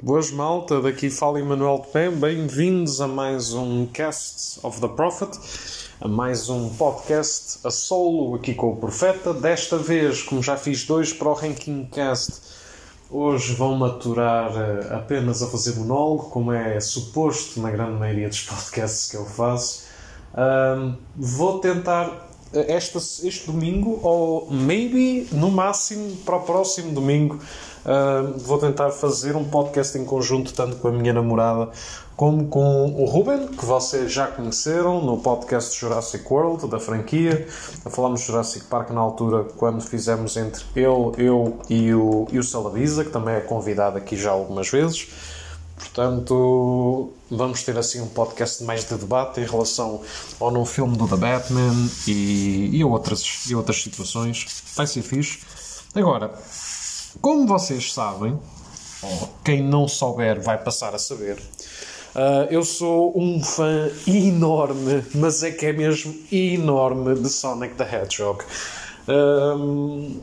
Boas malta, daqui fala Emanuel Pé, bem-vindos a mais um Cast of the Prophet, a mais um podcast a solo aqui com o Profeta. Desta vez, como já fiz dois para o Ranking Cast, hoje vão maturar eh, apenas a fazer monólogo, como é suposto na grande maioria dos podcasts que eu faço. Um, vou tentar eh, este domingo, ou maybe no máximo para o próximo domingo, Vou tentar fazer um podcast em conjunto, tanto com a minha namorada como com o Ruben, que vocês já conheceram no podcast Jurassic World, da franquia. Falámos de Jurassic Park na altura, quando fizemos entre ele, eu e o, e o Salavisa, que também é convidado aqui já algumas vezes. Portanto, vamos ter assim um podcast mais de debate em relação ao novo filme do The Batman e, e, outras, e outras situações. Vai ser fixe. Agora, como vocês sabem, quem não souber vai passar a saber, uh, eu sou um fã enorme, mas é que é mesmo enorme de Sonic the Hedgehog. Um,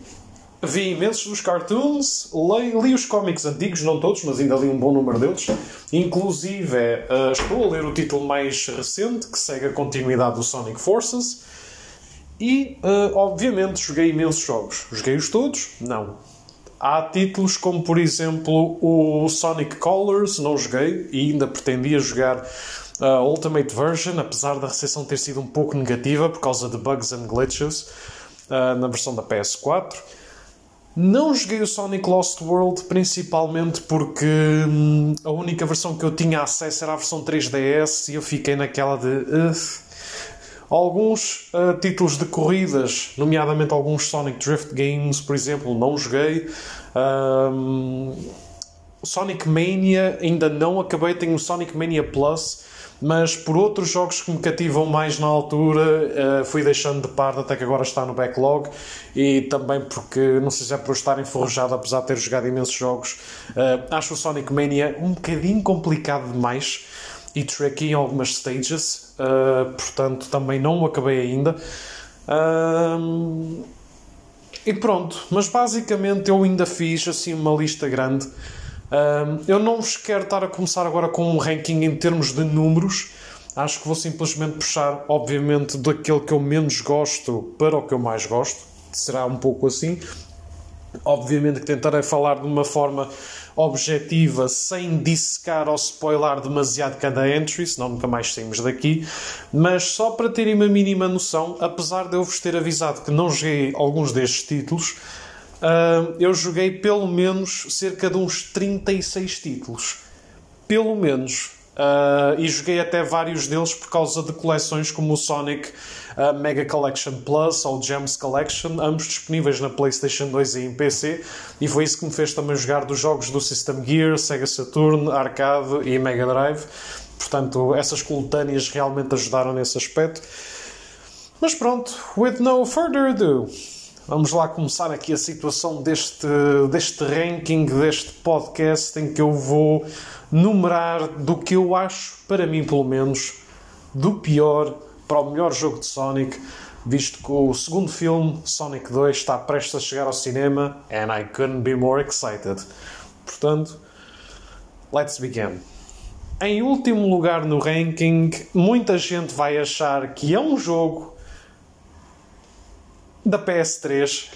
vi imensos dos cartoons, li, li, os cómics antigos, não todos, mas ainda li um bom número deles. Inclusive, uh, estou a ler o título mais recente, que segue a continuidade do Sonic Forces. E, uh, obviamente, joguei imensos jogos. Joguei-os todos? Não. Há títulos como, por exemplo, o Sonic Colors, não joguei e ainda pretendia jogar a Ultimate Version, apesar da recepção ter sido um pouco negativa por causa de bugs and glitches uh, na versão da PS4. Não joguei o Sonic Lost World principalmente porque hum, a única versão que eu tinha acesso era a versão 3DS e eu fiquei naquela de. Uh, Alguns uh, títulos de corridas, nomeadamente alguns Sonic Drift Games, por exemplo, não joguei. Um, Sonic Mania ainda não acabei, tenho Sonic Mania Plus, mas por outros jogos que me cativam mais na altura, uh, fui deixando de parte até que agora está no backlog e também porque, não sei se é por estar enferrujado, apesar de ter jogado imensos jogos, uh, acho o Sonic Mania um bocadinho complicado demais e em algumas stages, uh, portanto também não acabei ainda. E pronto, mas basicamente eu ainda fiz assim uma lista grande. Eu não vos quero estar a começar agora com um ranking em termos de números. Acho que vou simplesmente puxar, obviamente, daquele que eu menos gosto para o que eu mais gosto. Será um pouco assim. Obviamente que tentarei falar de uma forma objetiva, sem dissecar ou spoiler demasiado cada entry, senão nunca mais saímos daqui. Mas só para terem uma mínima noção, apesar de eu vos ter avisado que não joguei alguns destes títulos, uh, eu joguei pelo menos cerca de uns 36 títulos. Pelo menos. Uh, e joguei até vários deles por causa de coleções como o Sonic uh, Mega Collection Plus ou Gems Collection, ambos disponíveis na PlayStation 2 e em PC, e foi isso que me fez também jogar dos jogos do System Gear, Sega Saturn, Arcade e Mega Drive. Portanto, essas coletâneas realmente ajudaram nesse aspecto. Mas pronto, with no further ado, vamos lá começar aqui a situação deste, deste ranking, deste podcast, em que eu vou numerar do que eu acho, para mim pelo menos, do pior para o melhor jogo de Sonic, visto que o segundo filme, Sonic 2, está prestes a chegar ao cinema and I couldn't be more excited. Portanto, let's begin. Em último lugar no ranking, muita gente vai achar que é um jogo da PS3.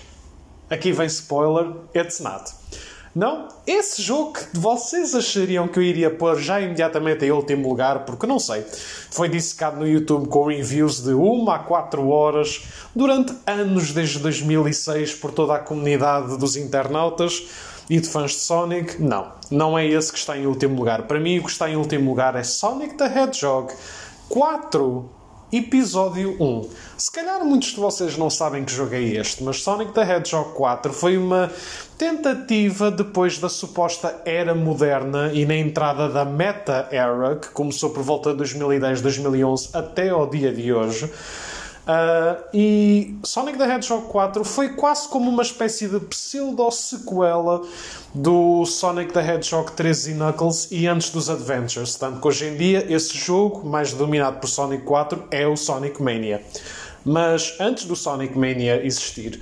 Aqui vem spoiler, it's not. Não, esse jogo que vocês achariam que eu iria pôr já imediatamente em último lugar, porque não sei, foi dissecado no YouTube com reviews de 1 a 4 horas durante anos desde 2006 por toda a comunidade dos internautas e de fãs de Sonic. Não, não é esse que está em último lugar. Para mim, o que está em último lugar é Sonic the Hedgehog 4 Episódio 1. Se calhar muitos de vocês não sabem que jogo é este, mas Sonic the Hedgehog 4 foi uma tentativa depois da suposta era moderna e na entrada da Meta Era, que começou por volta de 2010-2011 até ao dia de hoje Uh, e Sonic the Hedgehog 4 foi quase como uma espécie de pseudo-sequela do Sonic the Hedgehog 3 e Knuckles e antes dos Adventures. Tanto que hoje em dia esse jogo, mais dominado por Sonic 4, é o Sonic Mania. Mas antes do Sonic Mania existir,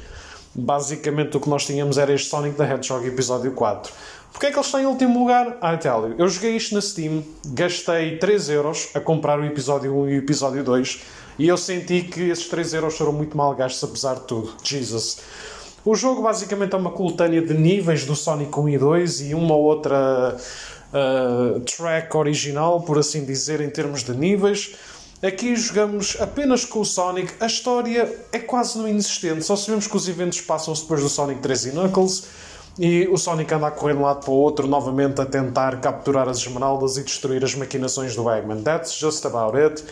basicamente o que nós tínhamos era este Sonic the Hedgehog episódio 4. Porquê é que ele está em último lugar? I tell. Eu joguei isto na Steam, gastei 3 euros a comprar o episódio 1 e o episódio 2 e eu senti que esses 3 euros foram muito mal gastos apesar de tudo. Jesus. O jogo basicamente é uma coletânea de níveis do Sonic 1 e 2 e uma outra uh, track original, por assim dizer, em termos de níveis. Aqui jogamos apenas com o Sonic. A história é quase não inexistente. Só sabemos que os eventos passam-se depois do Sonic 3 e Knuckles. E o Sonic anda a correr de um lado para o outro, novamente a tentar capturar as esmeraldas e destruir as maquinações do Eggman. That's just about it.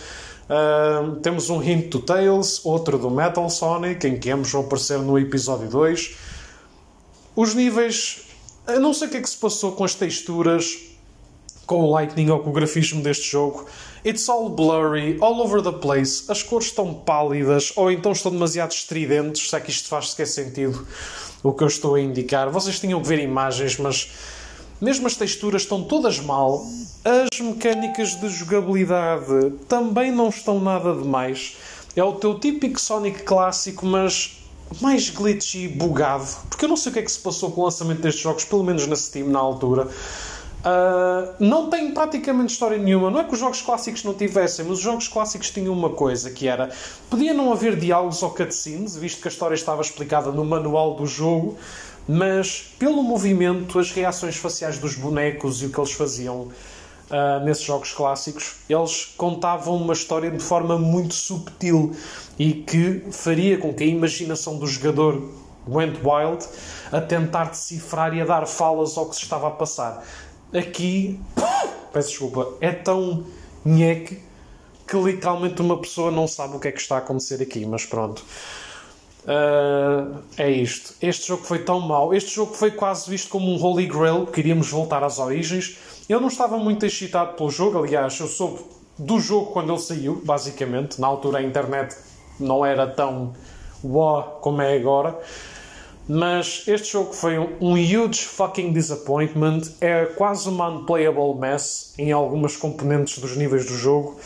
Uh, temos um hint do Tails, outro do Metal Sonic, em que ambos vão aparecer no episódio 2. Os níveis. Eu não sei o que é que se passou com as texturas, com o Lightning ou com o grafismo deste jogo. It's all blurry, all over the place. As cores estão pálidas ou então estão demasiado estridentes, se é que isto faz sequer sentido o que eu estou a indicar. Vocês tinham que ver imagens, mas mesmo as texturas estão todas mal. As mecânicas de jogabilidade também não estão nada demais. É o teu típico Sonic clássico, mas mais glitchy e bugado. Porque eu não sei o que é que se passou com o lançamento destes jogos, pelo menos na Steam na altura. Uh, não tem praticamente história nenhuma. Não é que os jogos clássicos não tivessem, mas os jogos clássicos tinham uma coisa que era podia não haver diálogos ou cutscenes, visto que a história estava explicada no manual do jogo, mas pelo movimento, as reações faciais dos bonecos e o que eles faziam uh, nesses jogos clássicos, eles contavam uma história de forma muito subtil e que faria com que a imaginação do jogador went wild a tentar decifrar e a dar falas ao que se estava a passar aqui, peço desculpa, é tão nheque que literalmente uma pessoa não sabe o que é que está a acontecer aqui, mas pronto. Uh, é isto. Este jogo foi tão mau. Este jogo foi quase visto como um Holy Grail, queríamos voltar às origens. Eu não estava muito excitado pelo jogo, aliás, eu soube do jogo quando ele saiu, basicamente. Na altura a internet não era tão uau como é agora. Mas este jogo foi um, um huge fucking disappointment. É quase uma unplayable mess em algumas componentes dos níveis do jogo.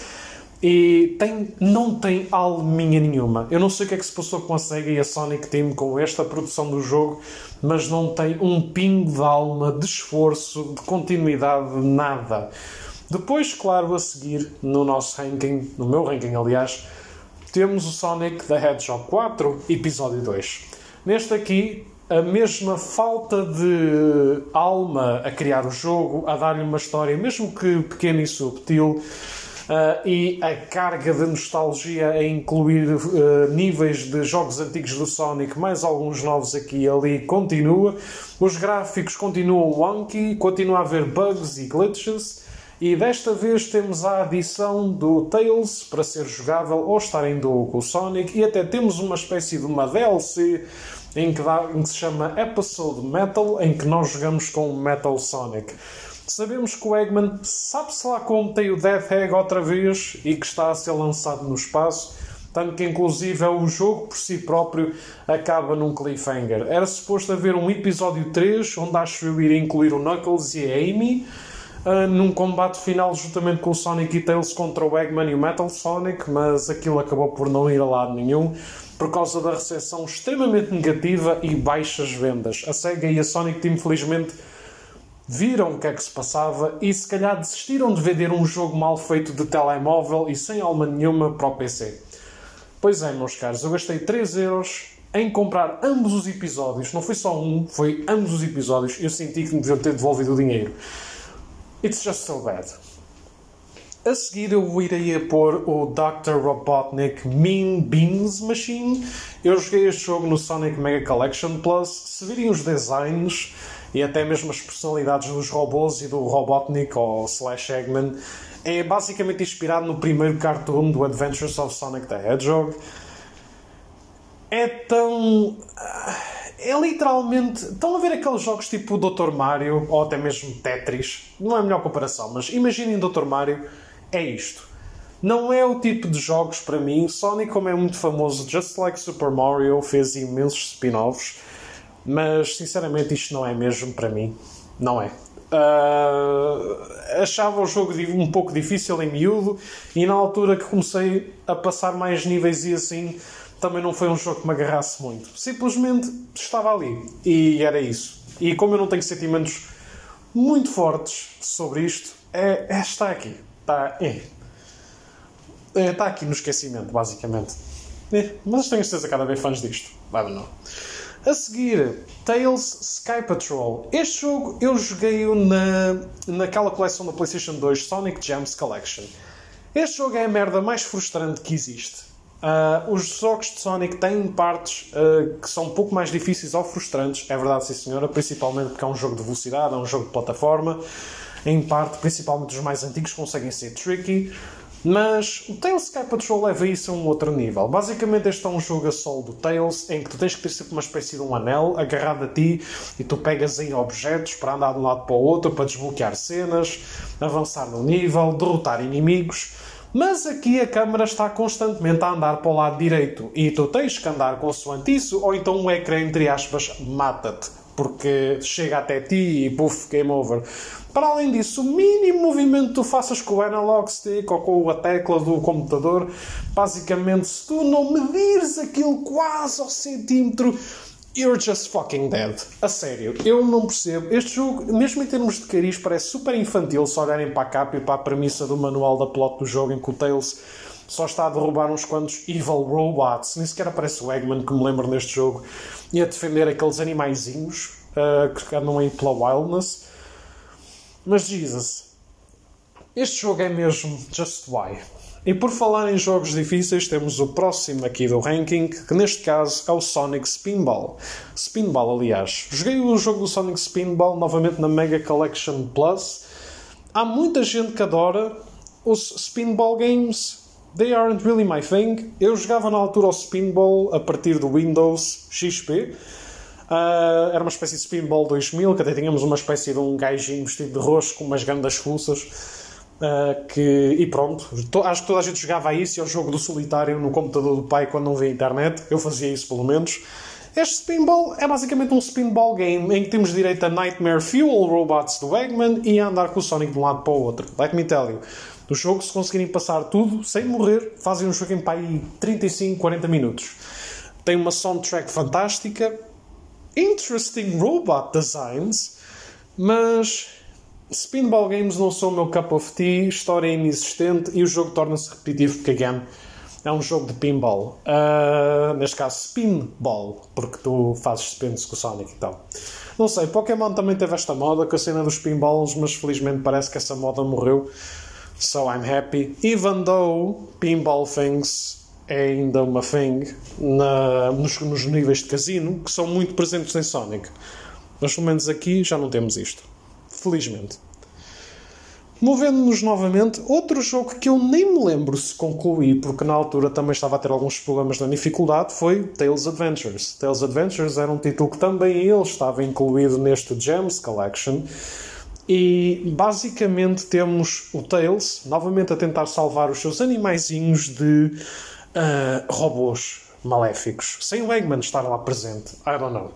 E tem, não tem alminha nenhuma. Eu não sei o que é que se passou com a Sega e a Sonic Team com esta produção do jogo, mas não tem um pingo de alma, de esforço, de continuidade, nada. Depois, claro, a seguir, no nosso ranking, no meu ranking aliás, temos o Sonic the Hedgehog 4, episódio 2. Neste aqui, a mesma falta de alma a criar o jogo, a dar-lhe uma história, mesmo que pequena e subtil, Uh, e a carga de nostalgia a incluir uh, níveis de jogos antigos do Sonic, mais alguns novos aqui e ali, continua. Os gráficos continuam wonky, continua a haver bugs e glitches. E desta vez temos a adição do Tails para ser jogável ou estar em duo com o Sonic, e até temos uma espécie de uma DLC em que, dá, em que se chama Episode Metal, em que nós jogamos com o Metal Sonic. Sabemos que o Eggman sabe-se lá como tem o Death Egg outra vez e que está a ser lançado no espaço, tanto que inclusive o jogo por si próprio acaba num cliffhanger. Era suposto haver um episódio 3, onde acho eu ir incluir o Knuckles e a Amy, uh, num combate final juntamente com o Sonic e Tails contra o Eggman e o Metal Sonic, mas aquilo acabou por não ir a lado nenhum por causa da recepção extremamente negativa e baixas vendas. A Sega e a Sonic Team, felizmente, viram o que é que se passava e se calhar desistiram de vender um jogo mal feito de telemóvel e sem alma nenhuma para o PC. Pois é, meus caros, eu gastei 3 euros em comprar ambos os episódios. Não foi só um, foi ambos os episódios. Eu senti que me deviam ter devolvido o dinheiro. It's just so bad. A seguir eu irei a pôr o Dr. Robotnik Mean Beans Machine. Eu joguei este jogo no Sonic Mega Collection Plus. Se virem os designs e até mesmo as personalidades dos robôs e do Robotnik ou Slash Eggman, é basicamente inspirado no primeiro cartoon do Adventures of Sonic the Hedgehog. É tão. É literalmente. Estão a ver aqueles jogos tipo Dr. Mario ou até mesmo Tetris? Não é a melhor comparação, mas imaginem Dr. Mario é isto. Não é o tipo de jogos para mim. Sonic, como é muito famoso, just like Super Mario, fez imensos spin-offs, mas sinceramente isto não é mesmo para mim. Não é. Uh, achava o jogo um pouco difícil em miúdo e na altura que comecei a passar mais níveis e assim também não foi um jogo que me agarrasse muito. Simplesmente estava ali e era isso. E como eu não tenho sentimentos muito fortes sobre isto, é, é está aqui. Está, é. É, está aqui no esquecimento, basicamente. É, mas tenho certeza cada vez fãs disto. Vai não. A seguir, Tales Sky Patrol. Este jogo eu joguei-o na, naquela coleção da PlayStation 2 Sonic Gems Collection. Este jogo é a merda mais frustrante que existe. Uh, os jogos de Sonic têm partes uh, que são um pouco mais difíceis ou frustrantes, é verdade, sim senhora, principalmente porque é um jogo de velocidade, é um jogo de plataforma. Em parte, principalmente os mais antigos, conseguem ser tricky. Mas o Tails Sky Patrol leva isso a um outro nível. Basicamente, este é um jogo a solo do Tails em que tu tens que ter sempre uma espécie de um anel agarrado a ti e tu pegas em objetos para andar de um lado para o outro, para desbloquear cenas, avançar no nível, derrotar inimigos. Mas aqui a câmera está constantemente a andar para o lado direito e tu tens que andar consoante isso, ou então um ecrã, entre aspas, mata-te, porque chega até ti e puff, game over. Para além disso, o mínimo movimento que tu faças com o analog stick ou com a tecla do computador, basicamente, se tu não medires aquilo quase ao centímetro, you're just fucking dead. A sério, eu não percebo. Este jogo, mesmo em termos de cariz, parece super infantil se olharem para a capa e para a premissa do manual da plot do jogo em que o Tails só está a derrubar uns quantos evil robots. Nem sequer aparece o Eggman que me lembro neste jogo e a defender aqueles animaizinhos uh, que andam aí pela wildness. Mas Jesus, este jogo é mesmo just why. E por falar em jogos difíceis, temos o próximo aqui do ranking, que neste caso é o Sonic Spinball. Spinball, aliás. Joguei o jogo do Sonic Spinball novamente na Mega Collection Plus. Há muita gente que adora os Spinball games. They aren't really my thing. Eu jogava na altura o Spinball a partir do Windows XP. Uh, era uma espécie de Spinball 2000, que até tínhamos uma espécie de um gajinho vestido de roxo com umas grandes fuças. Uh, que, e pronto, to, acho que toda a gente jogava isso e ao jogo do solitário no computador do pai quando não via internet. Eu fazia isso pelo menos. Este Spinball é basicamente um Spinball game em que temos direito a Nightmare Fuel Robots do Eggman e a andar com o Sonic de um lado para o outro. Let me tell you. No jogo, se conseguirem passar tudo sem morrer, fazem um jogo em pai 35, 40 minutos. Tem uma soundtrack fantástica, interesting robot designs, mas Spinball Games não são o meu cup of tea, história é inexistente e o jogo torna-se repetitivo porque, again, é um jogo de pinball. Uh, neste caso, spinball, porque tu fazes spins com o Sonic e tal. Não sei, Pokémon também teve esta moda com a cena dos pinballs, mas felizmente parece que essa moda morreu. So I'm happy. Even though pinball things é ainda uma thing na, nos, nos níveis de casino que são muito presentes em Sonic. Mas pelo menos aqui já não temos isto. Felizmente. Movendo-nos novamente, outro jogo que eu nem me lembro se concluí, porque na altura também estava a ter alguns problemas na dificuldade, foi Tales Adventures. Tales Adventures era um título que também ele estava incluído neste Gems Collection. E basicamente temos o Tails novamente a tentar salvar os seus animaizinhos de uh, robôs maléficos, sem o Eggman estar lá presente. I don't know.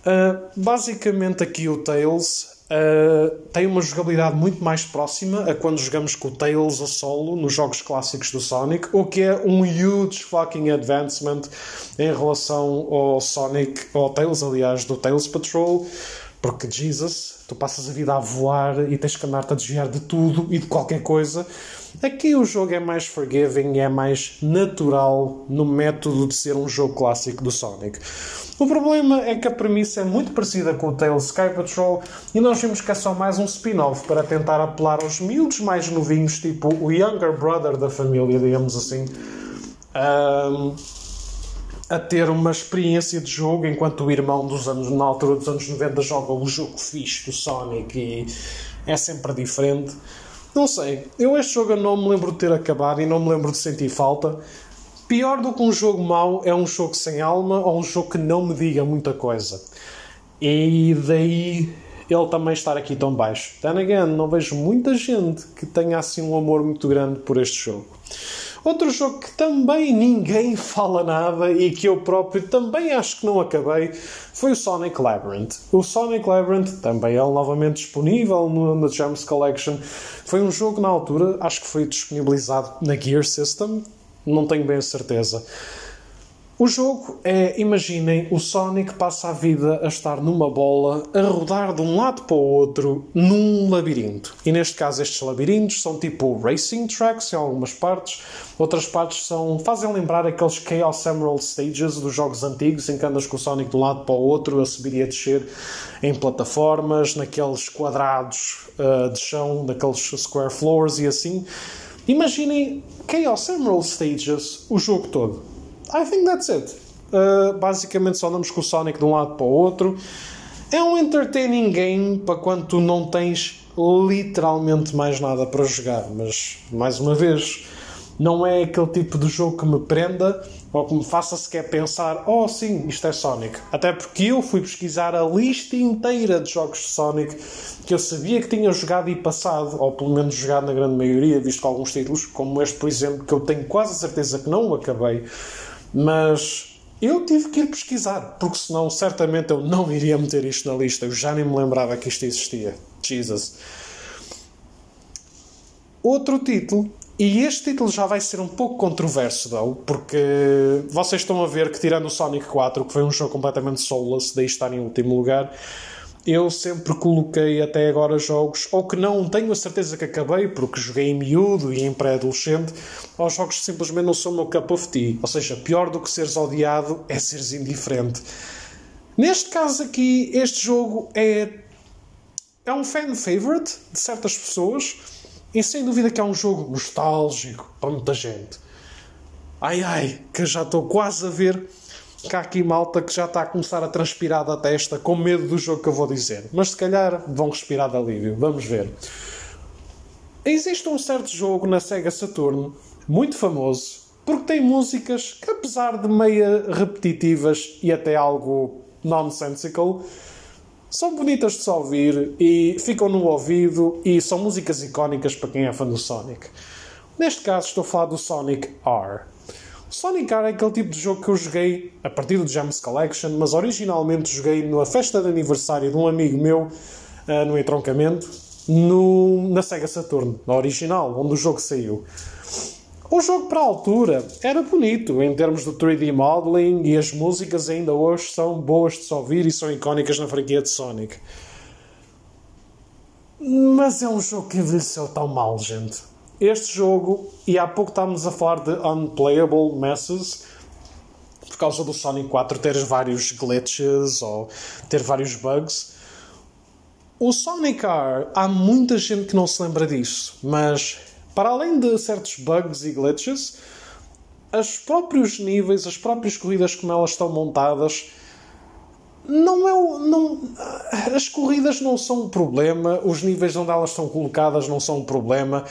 Uh, basicamente, aqui o Tails uh, tem uma jogabilidade muito mais próxima a quando jogamos com o Tails a solo nos jogos clássicos do Sonic, o que é um huge fucking advancement em relação ao Sonic, ao Tails, aliás, do Tails Patrol. Porque, Jesus, tu passas a vida a voar e tens que andar-te a desviar de tudo e de qualquer coisa. Aqui o jogo é mais forgiving, é mais natural no método de ser um jogo clássico do Sonic. O problema é que a premissa é muito parecida com o Tails Sky Patrol e nós vimos que é só mais um spin-off para tentar apelar aos miúdos mais novinhos, tipo o younger brother da família, digamos assim. Um, a ter uma experiência de jogo enquanto o irmão dos anos, na altura dos anos 90 joga o jogo fixe do Sonic e é sempre diferente. Não sei, eu este jogo não me lembro de ter acabado e não me lembro de sentir falta. Pior do que um jogo mau é um jogo sem alma ou um jogo que não me diga muita coisa. E daí ele também estar aqui tão baixo. Then again, não vejo muita gente que tenha assim um amor muito grande por este jogo. Outro jogo que também ninguém fala nada e que eu próprio também acho que não acabei foi o Sonic Labyrinth. O Sonic Labyrinth, também ele novamente disponível no, no Gems Collection, foi um jogo na altura, acho que foi disponibilizado na Gear System, não tenho bem certeza. O jogo é, imaginem, o Sonic passa a vida a estar numa bola, a rodar de um lado para o outro, num labirinto. E neste caso, estes labirintos são tipo racing tracks em algumas partes, outras partes são fazem lembrar aqueles Chaos Emerald Stages dos jogos antigos, em que andas com o Sonic de um lado para o outro, a subir e a descer em plataformas, naqueles quadrados uh, de chão, naqueles square floors e assim. Imaginem Chaos Emerald Stages o jogo todo I think that's it. Uh, basicamente só andamos com o Sonic de um lado para o outro. É um entertaining game para quando tu não tens literalmente mais nada para jogar, mas mais uma vez, não é aquele tipo de jogo que me prenda ou que me faça sequer pensar: oh sim, isto é Sonic. Até porque eu fui pesquisar a lista inteira de jogos de Sonic que eu sabia que tinha jogado e passado, ou pelo menos jogado na grande maioria, visto que alguns títulos, como este, por exemplo, que eu tenho quase certeza que não o acabei mas eu tive que ir pesquisar, porque senão certamente eu não iria meter isto na lista. Eu já nem me lembrava que isto existia. Jesus. Outro título, e este título já vai ser um pouco controverso, though, porque vocês estão a ver que, tirando o Sonic 4, que foi um jogo completamente soulless, daí estar em último lugar, eu sempre coloquei até agora jogos, ou que não tenho a certeza que acabei, porque joguei em miúdo e em pré-adolescente, ou jogos que simplesmente não são o meu cup of tea. Ou seja, pior do que seres odiado é seres indiferente. Neste caso aqui, este jogo é, é um fan favorite de certas pessoas, e sem dúvida que é um jogo nostálgico para muita gente. Ai ai, que já estou quase a ver que há aqui malta que já está a começar a transpirar da testa com medo do jogo que eu vou dizer. Mas se calhar vão respirar de alívio. Vamos ver. Existe um certo jogo na Sega Saturn, muito famoso, porque tem músicas que, apesar de meia repetitivas e até algo nonsensical, são bonitas de se ouvir e ficam no ouvido e são músicas icónicas para quem é fã do Sonic. Neste caso estou a falar do Sonic R. Sonic R é aquele tipo de jogo que eu joguei a partir do Gems Collection, mas originalmente joguei na festa de aniversário de um amigo meu uh, no entroncamento no, na Sega Saturn, na original, onde o jogo saiu. O jogo para a altura era bonito em termos de 3D modeling e as músicas ainda hoje são boas de se ouvir e são icónicas na franquia de Sonic. Mas é um jogo que envelheceu tão mal, gente este jogo, e há pouco estávamos a falar de unplayable messes, por causa do Sonic 4 ter vários glitches ou ter vários bugs. O Sonic R, há muita gente que não se lembra disso, mas para além de certos bugs e glitches, os próprios níveis, as próprias corridas como elas estão montadas, não é não as corridas não são um problema, os níveis onde elas estão colocadas não são um problema.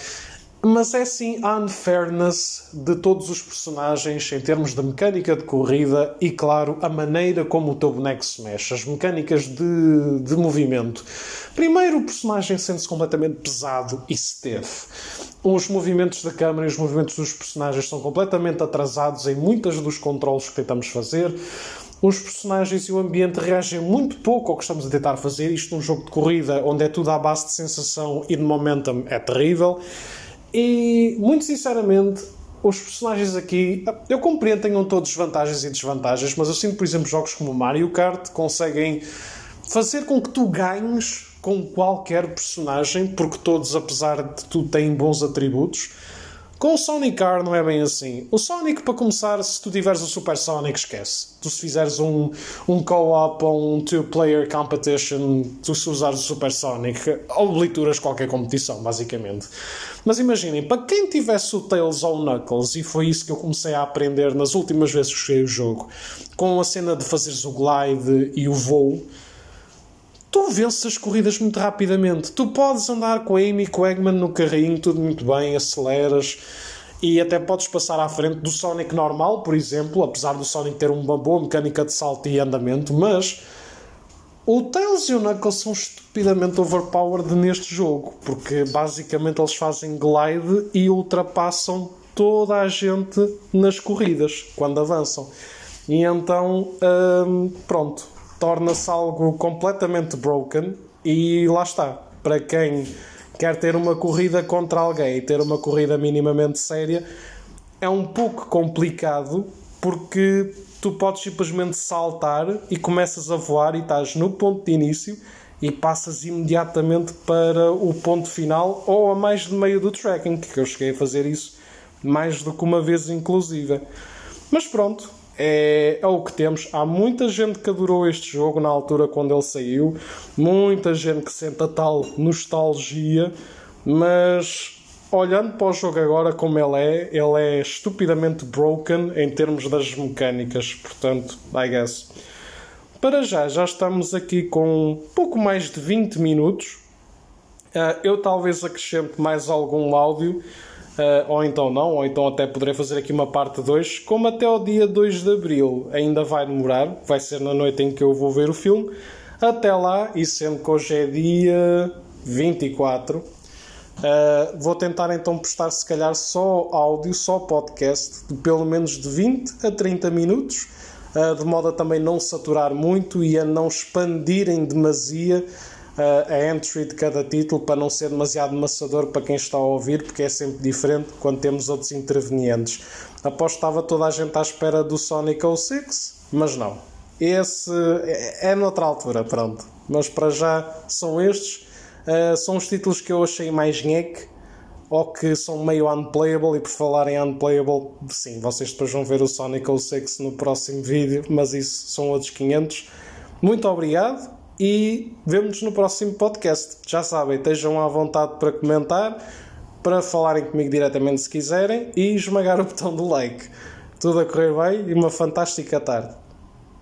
Mas é sim a unfairness de todos os personagens em termos de mecânica de corrida e, claro, a maneira como o teu boneco se mexe, as mecânicas de, de movimento. Primeiro, o personagem sente-se completamente pesado e stiff. Os movimentos da câmera e os movimentos dos personagens são completamente atrasados em muitos dos controles que tentamos fazer. Os personagens e o ambiente reagem muito pouco ao que estamos a tentar fazer. Isto num jogo de corrida onde é tudo à base de sensação e de momentum é terrível. E, muito sinceramente, os personagens aqui, eu compreendo tenham todos vantagens e desvantagens, mas eu sinto, por exemplo, jogos como Mario Kart conseguem fazer com que tu ganhes com qualquer personagem, porque todos, apesar de tu, têm bons atributos. Com o Sonic R não é bem assim. O Sonic, para começar, se tu tiveres o Super Sonic, esquece. Tu se fizeres um, um co-op ou um two-player competition, tu se usares o Super Sonic, oblituras qualquer competição, basicamente. Mas imaginem, para quem tivesse o Tails ou o Knuckles, e foi isso que eu comecei a aprender nas últimas vezes que joguei o jogo, com a cena de fazeres o glide e o voo, tu vences as corridas muito rapidamente. Tu podes andar com a Amy e com o Eggman no carrinho, tudo muito bem, aceleras e até podes passar à frente do Sonic normal, por exemplo, apesar do Sonic ter uma boa mecânica de salto e andamento, mas o Tails e o Knuckles são estupidamente overpowered neste jogo, porque basicamente eles fazem glide e ultrapassam toda a gente nas corridas, quando avançam. E então, hum, pronto, torna-se algo completamente broken e lá está. Para quem quer ter uma corrida contra alguém e ter uma corrida minimamente séria, é um pouco complicado porque tu podes simplesmente saltar e começas a voar e estás no ponto de início e passas imediatamente para o ponto final ou a mais de meio do tracking, que eu cheguei a fazer isso mais do que uma vez inclusive. Mas pronto, é, é, o que temos. Há muita gente que adorou este jogo na altura quando ele saiu, muita gente que sente a tal nostalgia, mas olhando para o jogo agora como ele é, ele é estupidamente broken em termos das mecânicas, portanto, I guess. Para já, já estamos aqui com pouco mais de 20 minutos. Uh, eu talvez acrescente mais algum áudio, ou então não, ou então até poderei fazer aqui uma parte 2. Como até o dia 2 de abril ainda vai demorar, vai ser na noite em que eu vou ver o filme. Até lá, e sendo que hoje é dia 24, uh, ah, vou tentar então postar se calhar só áudio, só podcast, de pelo menos de 20 a 30 minutos ah, de modo a também não saturar muito e a não expandirem demasia a entry de cada título para não ser demasiado maçador para quem está a ouvir, porque é sempre diferente quando temos outros intervenientes. Aposto que estava toda a gente à espera do Sonic 06, mas não. Esse é, é noutra altura, pronto. Mas para já são estes. Uh, são os títulos que eu achei mais nhec ou que são meio unplayable e por falar em unplayable, sim, vocês depois vão ver o Sonic 06 no próximo vídeo, mas isso são outros 500. Muito obrigado e vemo-nos no próximo podcast. Já sabem, estejam à vontade para comentar, para falarem comigo diretamente se quiserem e esmagar o botão do like. Tudo a correr bem e uma fantástica tarde.